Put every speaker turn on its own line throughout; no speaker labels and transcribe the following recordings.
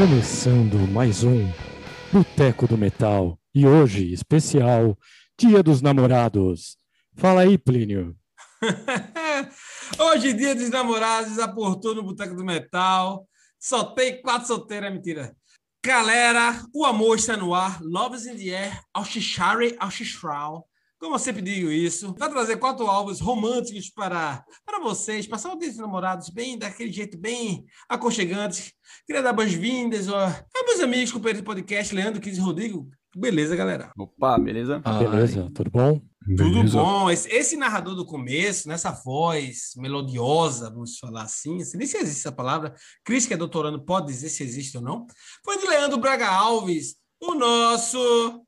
Começando mais um Boteco do Metal. E hoje, especial, Dia dos Namorados. Fala aí, Plínio.
Hoje, dia dos namorados, aportou no Boteco do Metal. Só tem quatro solteiras, mentira. Galera, o amor está no ar. Loves in the air, ao Shishrau. Como eu sempre digo isso, vai trazer quatro álbuns românticos para, para vocês, passar o dia dos namorados bem, daquele jeito bem aconchegante. Queria dar boas-vindas a, a meus amigos, companheiros do podcast, Leandro, Kis e Rodrigo. Beleza, galera?
Opa, beleza?
Ah, beleza, tudo bom?
Tudo
Beleza.
bom. Esse, esse narrador do começo, nessa voz melodiosa, vamos falar assim, assim, nem se existe essa palavra, Cris, que é doutorando, pode dizer se existe ou não, foi de Leandro Braga Alves, o nosso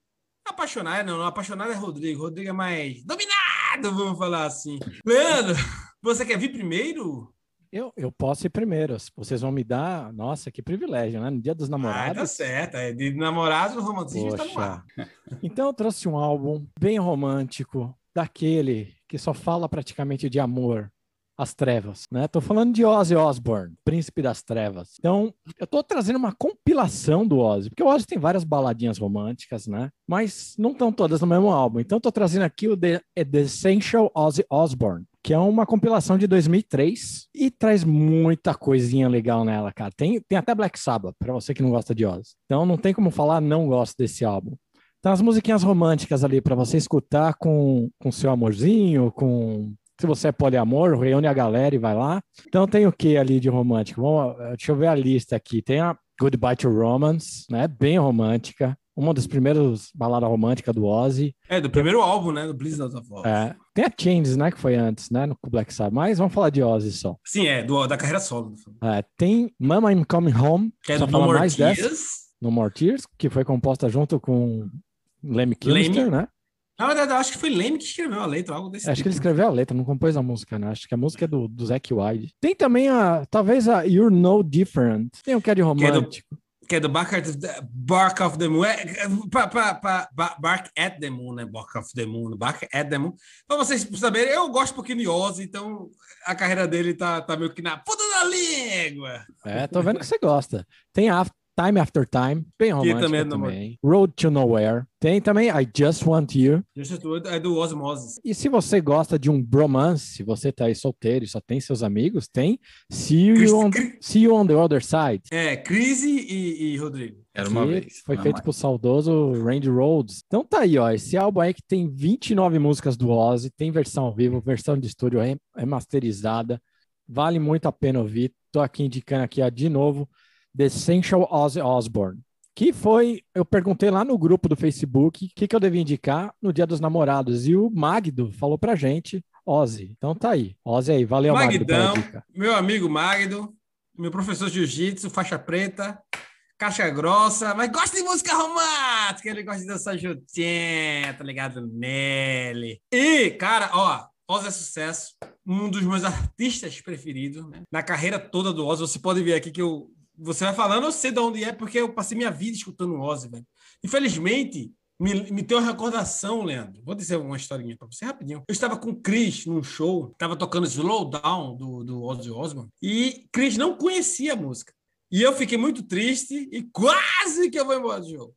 apaixonado, não, apaixonado é Rodrigo, Rodrigo é mais dominado, vamos falar assim. Leandro, você quer vir primeiro?
Eu, eu posso ir primeiro. Vocês vão me dar. Nossa, que privilégio, né? No Dia dos
Ah, tá
Namorados.
certo, é de namorados, o romantismo está no ar.
Então eu trouxe um álbum bem romântico, daquele que só fala praticamente de amor, as trevas, né? Tô falando de Ozzy Osbourne, Príncipe das Trevas. Então, eu tô trazendo uma compilação do Ozzy, porque o Ozzy tem várias baladinhas românticas, né? Mas não estão todas no mesmo álbum. Então, tô trazendo aqui o The, é The Essential Ozzy Osbourne, que é uma compilação de 2003 e traz muita coisinha legal nela, cara. Tem, tem até Black Sabbath, pra você que não gosta de Ozzy. Então, não tem como falar não gosto desse álbum. Então, as musiquinhas românticas ali para você escutar com com seu amorzinho, com se você é poliamor, reúne a galera e vai lá. Então tem o que ali de romântico? Vamos, eh, deixa eu ver a lista aqui. Tem a Goodbye to Romance, né? Bem romântica. Uma das primeiras baladas românticas do Ozzy.
É, do primeiro álbum, né, do Blizzard of War.
É, tem a Chains, né? Que foi antes, né? No Black Sabbath. Mas vamos falar de Ozzy só.
Sim, é, do, da carreira solo.
É, tem Mama I'm Coming Home.
Que é do No More
mais dessa.
Tears.
No More Tears, que foi composta junto com Lemmy Kilmister, né?
Na verdade, eu acho que foi Leme que escreveu a letra, algo desse
Acho que
tipo.
ele escreveu a letra, não compôs a música, né? Acho que a música é do, do Zac Wilde. Tem também a, talvez a You're No Different. Tem o que é de
é do-
romântico.
Que é do Bark, of the, Bark of the Moon. É, é, pa- pa- pa- ba- Bark at the Moon, né? Bark of the Moon. Bark at the Moon. Pra vocês saberem, eu gosto um pouquinho de Ozzy, então a carreira dele tá, tá meio que na puta da língua.
É, tô vendo que você gosta. Tem a Time After Time, bem romântica
também é
também. Road to Nowhere. Tem também I Just Want You.
É do Osmosis.
E se você gosta de um bromance, se você tá aí solteiro e só tem seus amigos, tem See
Chris-
You on,
Chris-
See you on the Other Side.
É, Crise e, e Rodrigo.
Era uma
que
vez.
Foi feito
mais.
pro saudoso Randy Rhodes. Então tá aí, ó. Esse álbum aí que tem 29 músicas do Ozzy, tem versão ao vivo, versão de estúdio é, é masterizada. Vale muito a pena ouvir. Tô aqui indicando aqui, ó, de novo, The Essential Ozzy Osbourne. Que foi, eu perguntei lá no grupo do Facebook o que, que eu devia indicar no Dia dos Namorados. E o Magdo falou pra gente, Ozzy. Então tá aí. Ozzy aí, valeu, Magdo,
Magdão,
dica.
meu amigo Magdo, meu professor de jiu-jitsu, faixa preta, caixa grossa, mas gosta de música romântica, ele gosta de dançar jutinha, tá ligado nele. E, cara, ó, Ozzy é sucesso, um dos meus artistas preferidos, né? Na carreira toda do Ozzy, você pode ver aqui que eu, você vai falando, eu sei de onde é, porque eu passei minha vida escutando o Ozzy, velho. Infelizmente, me, me tem uma recordação, Leandro. Vou dizer uma historinha pra você rapidinho. Eu estava com o Chris num show, estava tocando Slow Down do, do Ozzy Osbourne, e Chris não conhecia a música. E eu fiquei muito triste e quase que eu vou embora do jogo.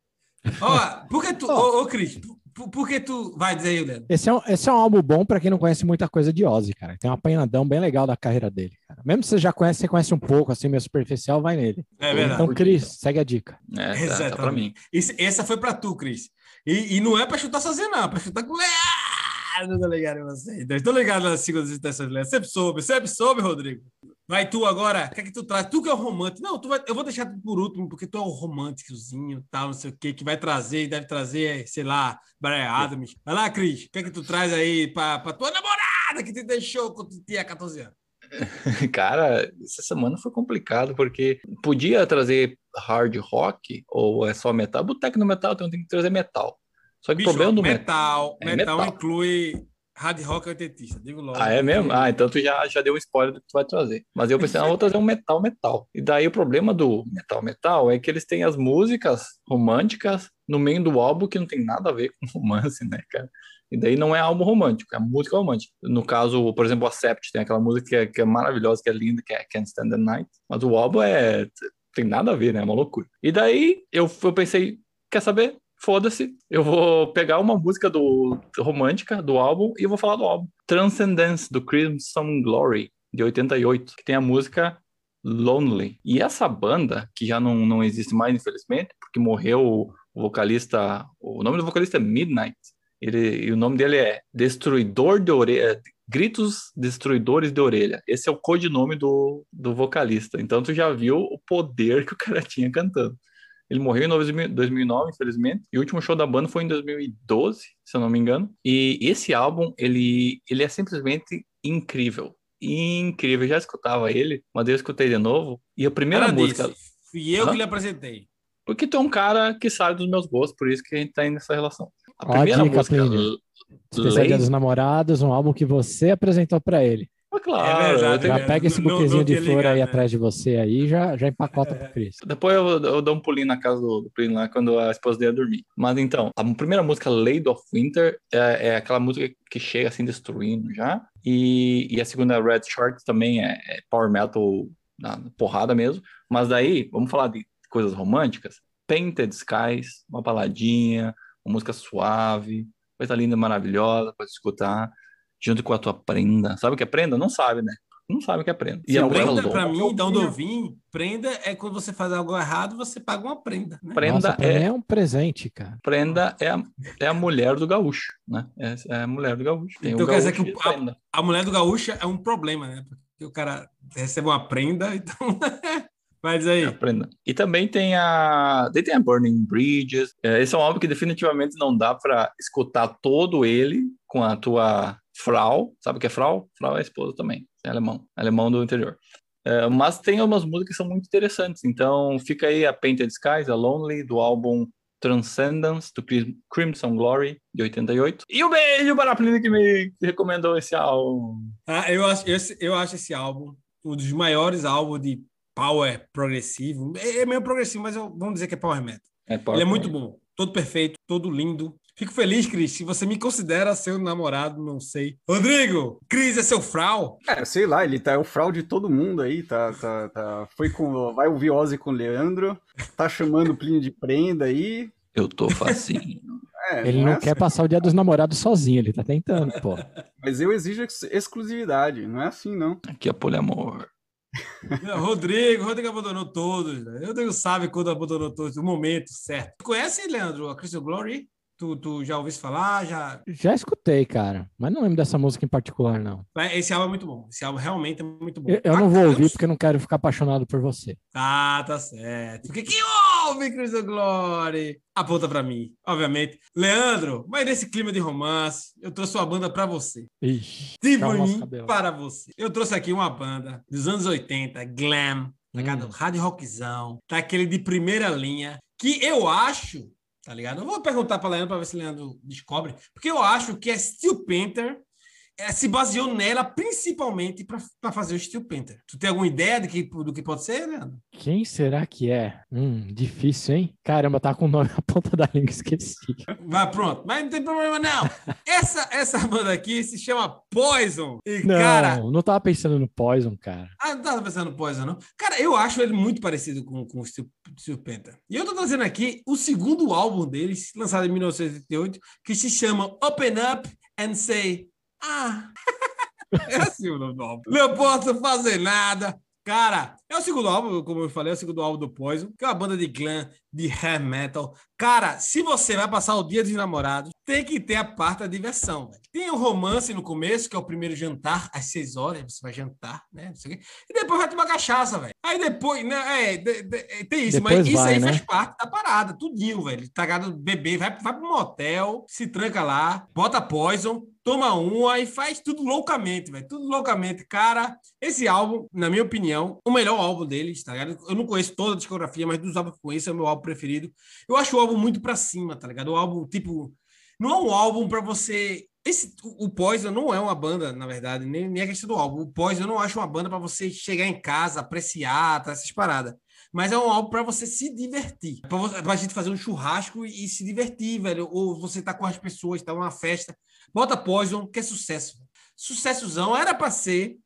Ó, por que tu, ô, ô Cris, por, por que tu. Vai dizer aí, Leandro.
Esse é, um, esse é um álbum bom pra quem não conhece muita coisa de Ozzy, cara. Tem um apanhadão bem legal da carreira dele. Mesmo se você já conhece, você conhece um pouco, assim, meio superficial, vai nele.
É verdade.
Então, Cris, segue a dica.
É, tá, tá pra
Exatamente.
mim.
Esse- essa foi pra tu, Cris. E, e não é pra chutar sozinho, não, é pra chutar com o Leandro, tá ligado? em Você. Tô ligado nas segundas intenções. Sempre soube, sempre soube, Rodrigo. Vai tu agora, o que é que tu traz? Tu que é o romântico. Não, tu vai, eu vou deixar tu por último, porque tu é o românticozinho, tal, não sei o quê, que vai trazer, deve trazer, sei lá, Brian Adams. Vai lá, Cris, o que é que tu traz aí pra, pra tua namorada que te deixou quando tu tinha 14 anos?
Cara, essa semana foi complicado, porque podia trazer hard rock ou é só metal. Boteco no metal, então tem que trazer metal. Só que
Bicho,
o problema do metal.
metal,
É
metal,
metal.
inclui hard rock oitentista, digo logo.
Ah, é mesmo? Ah, então tu já, já deu um spoiler do que tu vai trazer. Mas eu pensei, não, vou trazer um metal metal. E daí o problema do metal metal é que eles têm as músicas românticas no meio do álbum que não tem nada a ver com romance, né, cara? E daí não é álbum romântico, é música romântica. No caso, por exemplo, a Sept tem aquela música que é, que é maravilhosa, que é linda, que é Can't Stand the Night. Mas o álbum é tem nada a ver, né? É uma loucura. E daí eu, eu pensei, quer saber? Foda-se, eu vou pegar uma música do romântica do álbum e vou falar do álbum. Transcendence, do Crimson Glory, de 88, que tem a música Lonely. E essa banda, que já não, não existe mais, infelizmente, porque morreu o vocalista, o nome do vocalista é Midnight, ele, e o nome dele é Destruidor de Orelha, Gritos Destruidores de Orelha. Esse é o codinome do, do vocalista. Então tu já viu o poder que o cara tinha cantando. Ele morreu em 2009, infelizmente, e o último show da banda foi em 2012, se eu não me engano. E esse álbum, ele, ele é simplesmente incrível. Incrível. Eu já escutava ele, mas eu escutei de novo. E a primeira
Cara
música.
disse, Fui eu que lhe apresentei.
Porque tu é um cara que sabe dos meus gostos, por isso que a gente tá aí nessa relação. A
Ó a
primeira
dica,
música.
Plínio. Especial dos Namorados, um álbum que você apresentou pra ele.
Ah, claro,
É
Já
É,
pega esse buquezinho de flor
ligado,
aí
né?
atrás de você aí, já, já empacota pro Cris.
Depois eu, eu dou um pulinho na casa do, do Plínio lá quando a esposa dele dormir. Mas então, a primeira música, Lady of Winter, é, é aquela música que chega assim destruindo já. E, e a segunda, Red Shorts, também é, é power metal na porrada mesmo. Mas daí, vamos falar de coisas românticas. Painted Skies, uma baladinha, uma música suave, coisa linda, maravilhosa pra escutar, junto com a tua prenda. Sabe o que é prenda? Não sabe, né? Não sabe o que é prenda.
E
a
a
música
prenda,
Lou-
pra mim, da onde eu vim, prenda é quando você faz algo errado, você paga uma prenda. Né?
Prenda
Nossa,
é-
é um presente, cara.
Prenda é a, é a mulher do gaúcho, né? É, é a mulher do gaúcho. Tem
Então
o
quer dizer que o-
a.
A mulher do gaúcho é um problema, né? Porque o cara recebe uma prenda, então. Mas aí.
É a prenda. E também tem a, daí tem a Burning Bridges. É, esse é um álbum que definitivamente não dá pra escutar todo ele com a tua Frau. Sabe o que é Frau? Frau é a esposa também. É alemão. Alemão do interior. É, mas tem algumas músicas que são muito interessantes. Então fica aí a Painted Skies, a Lonely, do álbum Transcendence, do Crim- Crimson Glory, de 88. E um beijo para a Plínio que me recomendou esse álbum.
Ah, eu, acho, esse, eu acho esse álbum um dos maiores álbuns de power progressivo. É, é meio progressivo, mas eu- vamos dizer que é power metal.
É,
Ele é muito bom, todo perfeito, todo lindo. Fico feliz, Cris, se você me considera seu namorado, não sei. Rodrigo, Cris é seu frau?
É, sei lá, ele tá é o fraude de todo mundo aí, tá, tá, tá. Foi com. Vai ouvir Ozzy com o Leandro, tá chamando o Plínio de prenda aí.
Eu tô facinho.
É,
Ele não
é
quer
assim,
passar o dia dos namorados sozinho, ele tá tentando, pô.
Mas eu exijo ex- exclusividade, não é assim, não.
Aqui é poliamor.
Rodrigo, Rodrigo abandonou todos. Né? Rodrigo sabe quando abandonou todos, o momento certo. Conhece, Leandro, a Crystal Glory? Tu, tu já ouviu falar? Já...
Já escutei, cara, mas não lembro dessa música em particular, não.
Esse álbum é muito bom. Esse álbum realmente é muito bom.
Eu, eu não vou ouvir porque eu não quero ficar apaixonado por você.
Ah, tá certo. Porque quem ouve Crystal Glory? Aponta pra mim, obviamente. Leandro, mas nesse clima de romance, eu trouxe uma banda pra você.
Ixi,
De mim para você. Eu trouxe aqui uma banda dos anos 80, glam, tá ligado?
Hum.
Hard rockzão, tá aquele de primeira linha, que eu acho, tá ligado? Eu vou perguntar pra Leandro pra ver se o Leandro descobre, porque eu acho que é Steel Panther é, se baseou nela principalmente pra fazer o Steel Panther. Tu tem alguma ideia de que, do que pode ser, Leandro?
Quem será que é? Hum, difícil, hein? Caramba, tá com o nome na ponta da língua, esqueci.
Vai, pronto. Mas não tem problema, não. Essa, essa banda aqui se chama Poison. E,
Não,
cara,
não tava pensando no Poison, cara.
Ah, não tava pensando no Poison, não? Cara, eu acho ele muito parecido com, com o Steel, Steel Panther. E eu tô trazendo aqui o segundo álbum deles, lançado em 1988, que se chama Open Up and Say, ah... é assim o nome do álbum. Não posso fazer nada. Cara, é o segundo álbum, como eu falei, é o segundo álbum do Poison, que é uma banda de glam, de hair metal. Cara, se você vai passar o dia dos namorados, tem que ter a parte da diversão. velho. Tem o romance no começo, que é o primeiro jantar, às seis horas, você vai jantar, né? Não sei o quê. E depois vai tomar cachaça, velho. Aí depois, né? É, de- de- é, tem isso,
Depois
mas isso
vai,
aí
né?
faz parte da parada, tudinho, velho. Tá ligado? Bebê, vai, vai pro motel, se tranca lá, bota poison, toma uma e faz tudo loucamente, velho. Tudo loucamente. Cara, esse álbum, na minha opinião, o melhor álbum deles, tá ligado? Eu não conheço toda a discografia, mas dos álbuns que eu conheço é o meu álbum preferido. Eu acho o álbum muito pra cima, tá ligado? O álbum, tipo, não é um álbum pra você. Esse, o Poison não é uma banda, na verdade, nem, nem a questão do álbum. O Poison eu não acho uma banda pra você chegar em casa, apreciar, tá, essas paradas. Mas é um álbum pra você se divertir. Pra, você, pra gente fazer um churrasco e, e se divertir, velho. Ou você tá com as pessoas, tá numa festa. Bota Poison, que é sucesso. Sucessozão era pra ser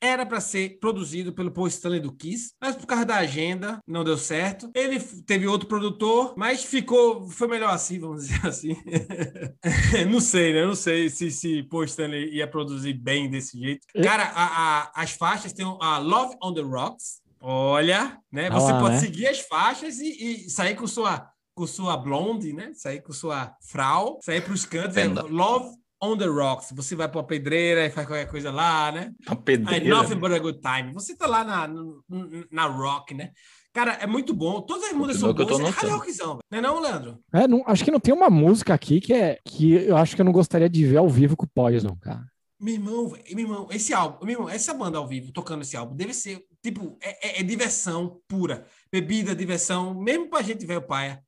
era para ser produzido pelo Paul Stanley do Kiss, mas por causa da agenda não deu certo. Ele teve outro produtor, mas ficou, foi melhor assim, vamos dizer assim. não sei, né? Não sei se se Paul Stanley ia produzir bem desse jeito.
E-
Cara, a- a- as faixas tem a Love on the Rocks. Olha, né? Você
Ah lá,
pode
né?
seguir as faixas e, e sair com sua com sua blonde, né? Sair com sua frau, sair para os cantos, é. Love on the Rocks. Você vai para a pedreira e faz qualquer coisa lá, né? Aí,
pedreira.
nothing but a good time. Você tá lá na, na rock, né? Cara, é muito bom. Todas as músicas são boas. É
anotando.
rockzão, velho. não é não, Leandro?
É, não- acho que não tem uma música aqui que é que eu acho que eu não gostaria de ver ao vivo com o Poison, cara.
Meu irmão, meu irmão, esse álbum, meu irmão, essa banda ao vivo tocando esse álbum deve ser, tipo, é, é- é diversão pura. Bebida, diversão, mesmo pra gente velho paia.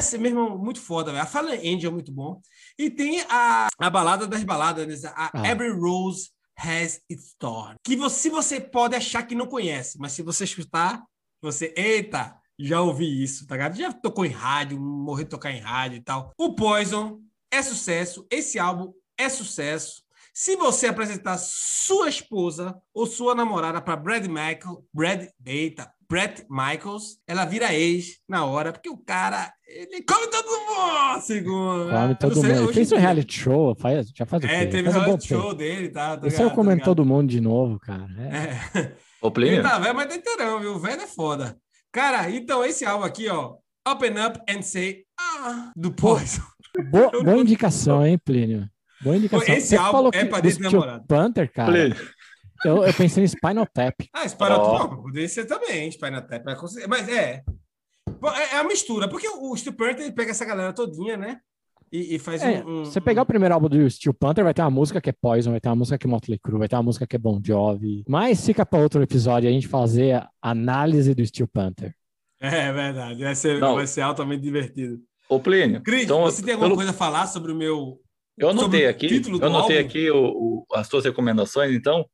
Ser, meu irmão, muito foda, velho. A Fallen Angel é muito bom. E tem a, a balada das baladas, né? a
Ah.
Every Rose Has Its Thorn. Que você, você pode achar que não conhece, mas se você escutar, você, eita, já ouvi isso, tá ligado? Já tocou em rádio, morreu de tocar em rádio e tal. O Poison é sucesso, esse álbum é sucesso. Se você apresentar sua esposa ou sua namorada para Brad Michael, Brad, eita, Brett Michaels, ela vira ex na hora, porque o cara, ele come todo mundo, segundo.
Come
Eu
todo
sei,
mundo. Fez um reality show, faz, já faz o
É,
quê?
teve
faz um
reality
tempo.
show dele, tá? tá
Esse é o comendo todo mundo de novo, cara. É.
É.
Ô,
Ele
Plínio,
tá velho, mas tá inteirão, viu? O velho é foda. Cara, então esse álbum aqui, ó, Open Up and Say, ah, do Poison.
Boa, boa indicação, hein, Plínio? Boa indicação.
Esse
Você
álbum
falou
é
que
pra namorado.
Panther, cara.
Plínio,
Eu, eu pensei em Spinal Tap.
Ah, Spinal
Ó.
Tap, poderia ser também, Spinal Tap, mas é. É é a mistura, porque o Steel Panther ele pega essa galera todinha, né? E, e faz
É,
um, um-
você pegar o primeiro álbum do Steel Panther, vai ter uma música que é Poison, vai ter uma música que é Motley Crue, vai ter uma música que é Bon Jovi. Mas fica para outro episódio a gente fazer a análise do Steel Panther.
É verdade, vai ser,
Não.
vai ser altamente divertido.
ô Plínio.
Cris,
então,
você tem alguma
pelo-
coisa a falar sobre o meu.
Eu anotei aqui,
título do
eu anotei
álbum?
aqui o, o- as tuas recomendações, então.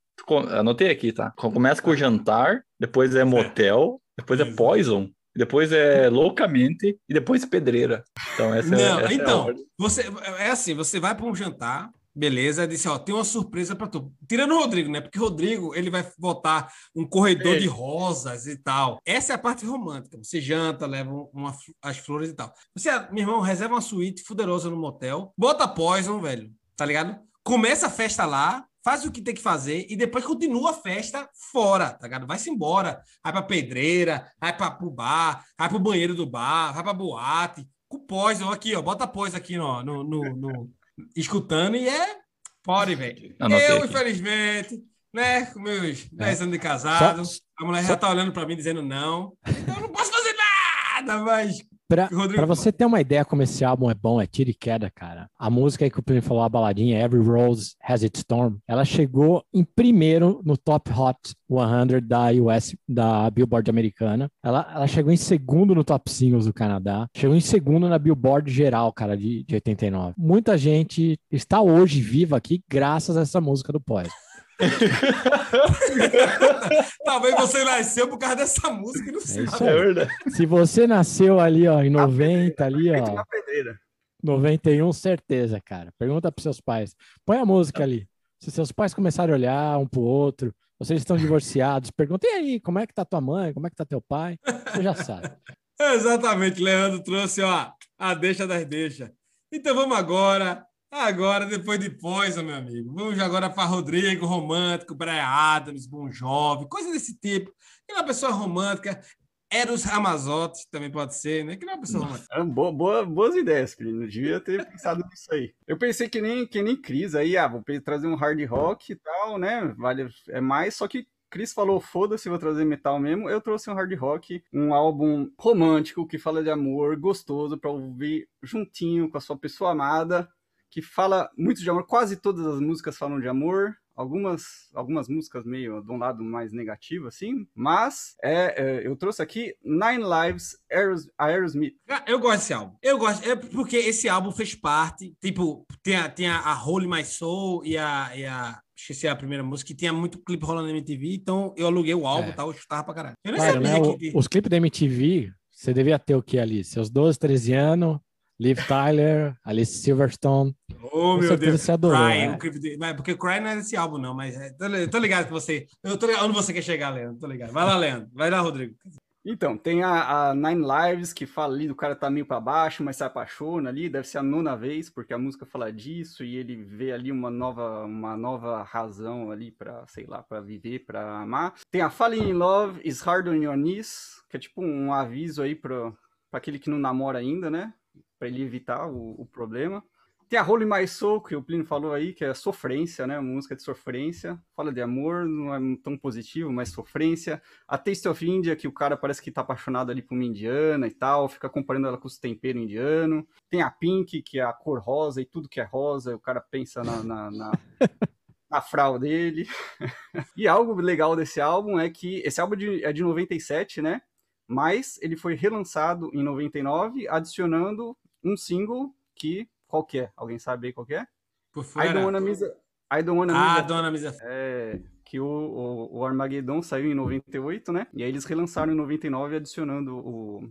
Anotei aqui, tá? Co- Começa com o jantar, depois é motel, depois é poison, depois é loucamente e depois pedreira. Então essa, é-
Não,
essa é a
então,
ordem.
você é assim, você vai para um jantar, beleza, disse, ó, tem uma surpresa para tu. Tirando o Rodrigo, né? Porque o Rodrigo, ele vai botar um corredor
Ei.
de rosas e tal. Essa é a parte romântica. Você janta, leva uma, as flores e tal. Você, meu irmão, reserva uma suíte fuderosa no motel, bota Poison, velho, tá ligado? Começa a festa lá, faz o que tem que fazer e depois continua a festa fora, tá ligado? Vai-se embora. Vai pra pedreira, vai pra, pro bar, vai pro banheiro do bar, vai pra boate. Com Poison aqui, ó. Bota Poison aqui ó, no, no, no- escutando e é pode, velho. Eu, infelizmente, né, com meus 10 anos de casado,
Só-
a mulher já tá olhando pra mim dizendo não. Então eu não posso fazer nada, mas
Pra,
Rodrigo,
pra você ter uma ideia como esse álbum é bom, é tiro e queda, cara. A música aí que o Plínio falou, a baladinha, Every Rose Has Its Storm, ela chegou em primeiro no Top Hot 100 da US, da Billboard americana. Ela, ela chegou em segundo no Top Singles do Canadá. Chegou em segundo na Billboard geral, cara, de, de 89. Muita gente está hoje viva aqui graças a essa música do Poison.
talvez você nasceu por causa dessa música e não
É
sabe.
isso
É verdade.
Se você nasceu ali, ó, em 90, ali,
Feito
ó,
na pedreira.
91, certeza, cara. Pergunta pros seus pais. Põe a música ali. Se seus pais começarem a olhar um pro outro, vocês estão divorciados, perguntem aí, como é que tá tua mãe, como é que tá teu pai? Você já sabe.
Exatamente, Leandro trouxe ó, a deixa das deixas. Então vamos agora, agora, depois de Poison, meu amigo. Vamos agora para Rodrigo, romântico, Brian Adams, Bon Jovi, coisa desse tipo. Que é uma pessoa romântica. Eros Ramazotti também pode ser, né? Que não é uma pessoa romântica.
Ah, boa- boa- boas ideias, Plínio. Não devia ter pensado nisso aí. Eu pensei que nem, que nem Cris aí, ah, vou trazer um hard rock e tal, né? Vale, é mais, só que Cris falou, foda-se, vou trazer metal mesmo. Eu trouxe um hard rock, um álbum romântico que fala de amor, gostoso pra ouvir juntinho com a sua pessoa amada, que fala muito de amor. Quase todas as músicas falam de amor. Algumas, algumas músicas meio de um lado mais negativo, assim. Mas é, é, eu trouxe aqui Nine Lives, Aeros, Aerosmith.
Cara, Eu gosto desse álbum. Eu gosto, é porque esse álbum fez parte. Tipo, tem a, tem a, a Holy My Soul e a, e a. Esqueci a primeira música, que tinha muito clipe rolando na MTV, então eu aluguei o álbum
É.
e tal, eu chutava pra caralho. Eu nem
Claro,
sabia
né?
que.
os clipes da MTV, você devia ter o que ali? Seus 12, 13 anos, Liv Tyler, Alice Silverstone.
Oh,
Com
meu
certeza
Deus.
você adorou,
Cry,
né?
o mas porque Cry não é desse álbum, não, mas é... tô, li- tô ligado que você. Eu tô ligado onde você quer chegar, Leandro. Tô ligado. Vai lá, Leandro. Vai lá, Rodrigo.
Então, tem a, a Nine Lives que fala ali do cara tá meio pra baixo, mas se apaixona ali, deve ser a nona vez, porque a música fala disso e ele vê ali uma nova, uma nova razão ali pra, sei lá, pra viver, pra amar. Tem a Falling in Love is Hard on Your Knees, que é tipo um aviso aí pra, pra aquele que não namora ainda, né? Pra ele evitar o, o problema. Tem a Holy My Soul, que o Plínio falou aí, que é sofrência, né? Música de sofrência. Fala de amor, não é tão positivo, mas sofrência. A Taste of India, que o cara parece que tá apaixonado ali por uma indiana e tal, fica comparando ela com os temperos indianos. Tem a Pink, que é a cor rosa e tudo que é rosa, o cara pensa na, na, na, frau dele. e algo legal desse álbum é que esse álbum é de- é de 97, né? Mas ele foi relançado em 99, adicionando um single que. Qual que é? Alguém sabe aí qual que é?
Por
I
fora.
Don't Wanna Miss a- I Don't Wanna
Ah,
Miss a-
dona Misa.
é, que o, o, o Armageddon saiu em 98, né? E aí eles relançaram em 99, adicionando o,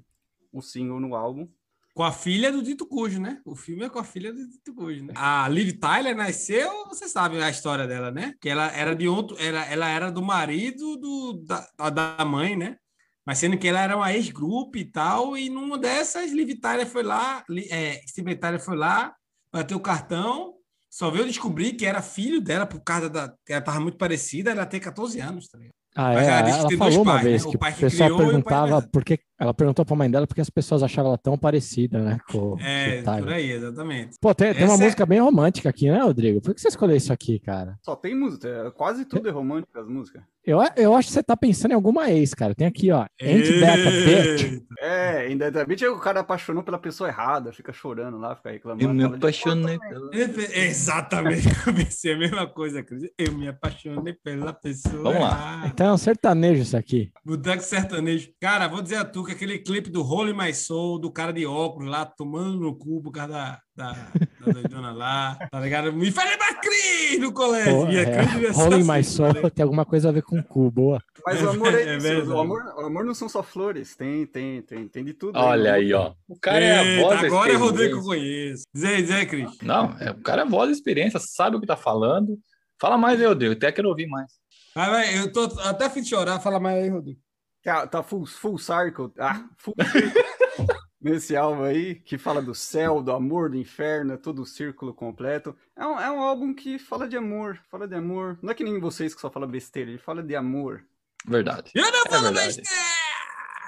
o single no álbum.
Com a filha do Dito Cujo, né? O filme é com a filha do Dito Cujo, né? A Liv Tyler nasceu, você sabe a história dela, né? Que ela era de outro, era, ela era do marido do, da, da mãe, né? Mas sendo que ela era uma ex-grupo e tal, e numa dessas, Liv Tyler foi lá, é, Steven Tyler foi lá, bateu o cartão, só veio descobrir que era filho dela, por causa da. que Ela tava muito parecida, ela tem 14 anos, tá ligado?
Ah,
Mas
é,
ela disse que
ela
tem dois
falou uma
pais, né?
vez
O
que
pai
o
que
pessoal
criou e o pai
perguntava
mais-
porque ela perguntou pra mãe dela porque as pessoas achavam ela tão parecida, né? Com,
É,
com
por aí, exatamente.
Pô, tem, tem uma
é-
música bem romântica aqui, né, Rodrigo? Por que você escolheu isso aqui, cara?
Só tem música, é- quase tudo é romântico as músicas.
Eu, eu acho que você tá pensando em alguma ex, cara. Tem aqui, ó. Ain't That a Bitch.
É, ainda é o cara apaixonou pela pessoa errada, fica chorando lá, fica reclamando.
Eu me apaixonei pela.
Exatamente, eu pensei a mesma coisa, Cris. Eu me apaixonei pela pessoa.
Vamos lá.
errada.
Então é um sertanejo isso aqui.
Boteco sertanejo. Cara, vou dizer a tu que aquele clipe do Holy My Soul, do cara de óculos lá, tomando no cu por causa da, da, da doidona lá, tá ligado? Me faz lembrar Cris no colégio.
Pô, é,
ser
Rolling
assim,
My Soul
tá ligado?
tem alguma coisa a ver com cu, boa.
Mas o amor é,
É
o, amor, o amor não são só flores, tem, tem, tem, tem de tudo. né?
Olha aí, ó. O cara é a voz da
agora é Rodrigo que eu conheço. Diz aí, diz aí, Cris.
Não, é, o cara é a voz da experiência, sabe o que tá falando. Fala mais aí, Rodrigo. Até quero ouvir mais.
Vai, vai, eu tô até de chorar. Fala mais aí, Rodrigo.
Tá, tá full, full circle, ah, full circle nesse álbum aí, que fala do céu, do amor, do inferno, é todo o círculo completo. É um, é um álbum que fala de amor, fala de amor. Não é que nem vocês que só falam besteira, ele fala de amor.
Verdade.
Eu não
É
falo
verdade.
besteira!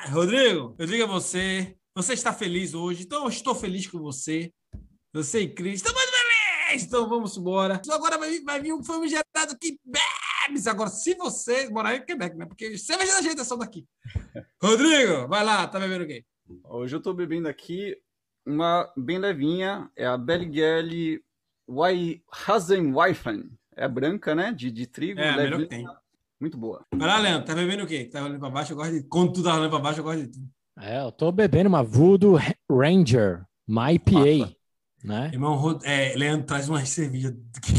Rodrigo, eu digo a você, você está feliz hoje, então eu estou feliz com você. Você e Cris, estamos felizes! Então vamos embora. Agora vai, vir- vai vir um famigerado que Agora, se você morar em Quebec, né? Porque cerveja da gente é só daqui. Rodrigo, vai lá, tá bebendo o quê?
Hoje eu tô bebendo aqui uma bem levinha, é a Belgiele Hasenweifen. É branca, né? De, de trigo,
É, a melhor que
levinha.
tem.
Muito boa.
Vai lá, Leandro, tá bebendo o quê? Tá olhando pra baixo, eu gosto de. Quando tu tá olhando pra baixo, eu gosto de tudo.
É, eu tô bebendo uma Voodoo Ranger, uma IPA, né?
Irmão, é, Leandro traz uma cerveja que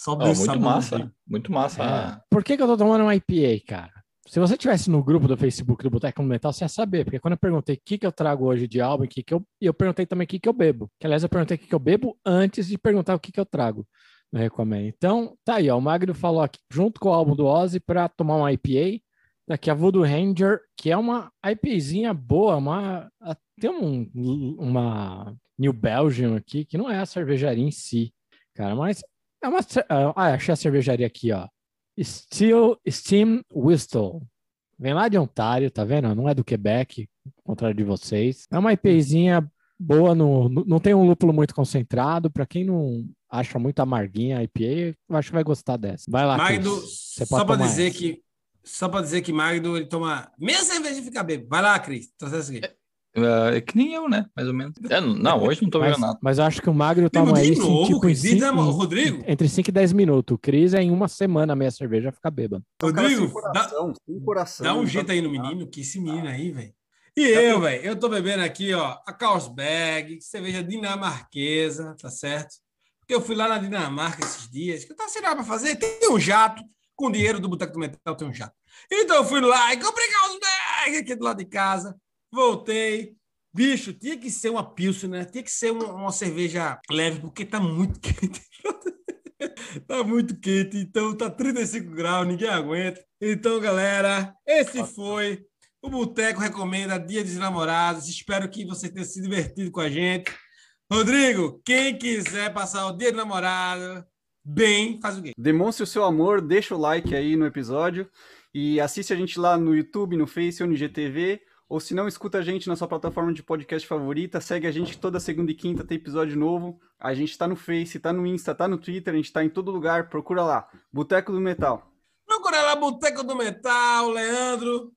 só Deus
muito massa. Muito massa.
É. Por que, que eu tô tomando uma IPA, cara? Se você tivesse no grupo do Facebook do Boteco Metal, você ia saber, porque quando eu perguntei o que, que eu trago hoje de álbum, o que, que eu, e eu perguntei também o que, que eu bebo. Que aliás, eu perguntei o que, que eu bebo antes de perguntar o que, que eu trago no Recomendo. Então, tá aí, ó. O Magno falou aqui, junto com o álbum do Ozzy, pra tomar uma IPA. Daqui a Voodoo Ranger, que é uma IPAzinha boa, uma, tem um, uma New Belgium aqui, que não é a cervejaria em si, cara, mas é uma. cer- Ah, achei a cervejaria aqui, ó. Steel Steam Whistle. Vem lá de Ontário, tá vendo? Não é do Quebec, ao contrário de vocês. É uma IPAzinha boa, no, no- não tem um lúpulo muito concentrado. Para quem não acha muito amarguinha a IPA, eu acho que vai gostar dessa. Vai lá,
Magno,
Cris. Você
só para dizer
essa.
que só para dizer que Magno ele toma meia cerveja e fica bêbado. Vai lá, Cris. Traz essa aqui.
É, é que nem eu, né? Mais ou menos. É, não, hoje não tô vendo nada.
mas eu acho que o Magro toma em,
novo,
tipo, em cinco-
né, Rodrigo?
entre 5 e 10 minutos. O Cris é em uma semana meia cerveja fica bêbado.
O cara sem
Rodrigo, dá,
coração, sem coração.
dá um
tá?
jeito aí no menino, que esse menino aí, velho. E eu, velho, eu tô bebendo aqui, ó, a Carlsberg, cerveja dinamarquesa, tá certo? Porque eu fui lá na Dinamarca esses dias, que eu tava sem nada pra fazer, tem um jato, com dinheiro do Boteco do Metal tem um jato. Então eu fui lá e comprei Carlsberg aqui do lado de casa, voltei, Bicho, tinha que ser uma Pilsen, né? Tinha que ser uma, uma cerveja leve, porque tá muito quente. tá muito quente, então tá 35 graus, ninguém aguenta. Então, galera, esse foi o Boteco Recomenda Dia dos Namorados. Espero que você tenha se divertido com a gente. Rodrigo, quem quiser passar o Dia do Namorado bem, faz o quê?
Demonstre o seu amor, deixa o like aí no episódio e assiste a gente lá no YouTube, no Face ou no IGTV. Ou se não, escuta a gente na sua plataforma de podcast favorita. Segue a gente toda segunda e quinta, tem episódio novo. A gente tá no Face, tá no Insta, tá no Twitter, a gente tá em todo lugar. Procura lá, Boteco do Metal.
Procura lá, Boteco do Metal, Leandro,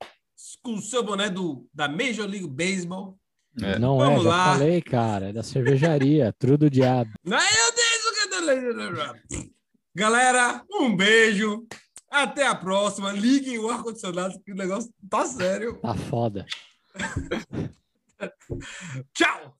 com o seu boné do, da Major League Baseball.
É.
Não
Vamos
é, já
lá.
falei, cara. É da cervejaria. Trudo do diabo.
Meu Deus, o que Galera, um beijo. Até a próxima. Liguem o ar-condicionado, que o negócio tá sério.
Tá foda.
Tchau!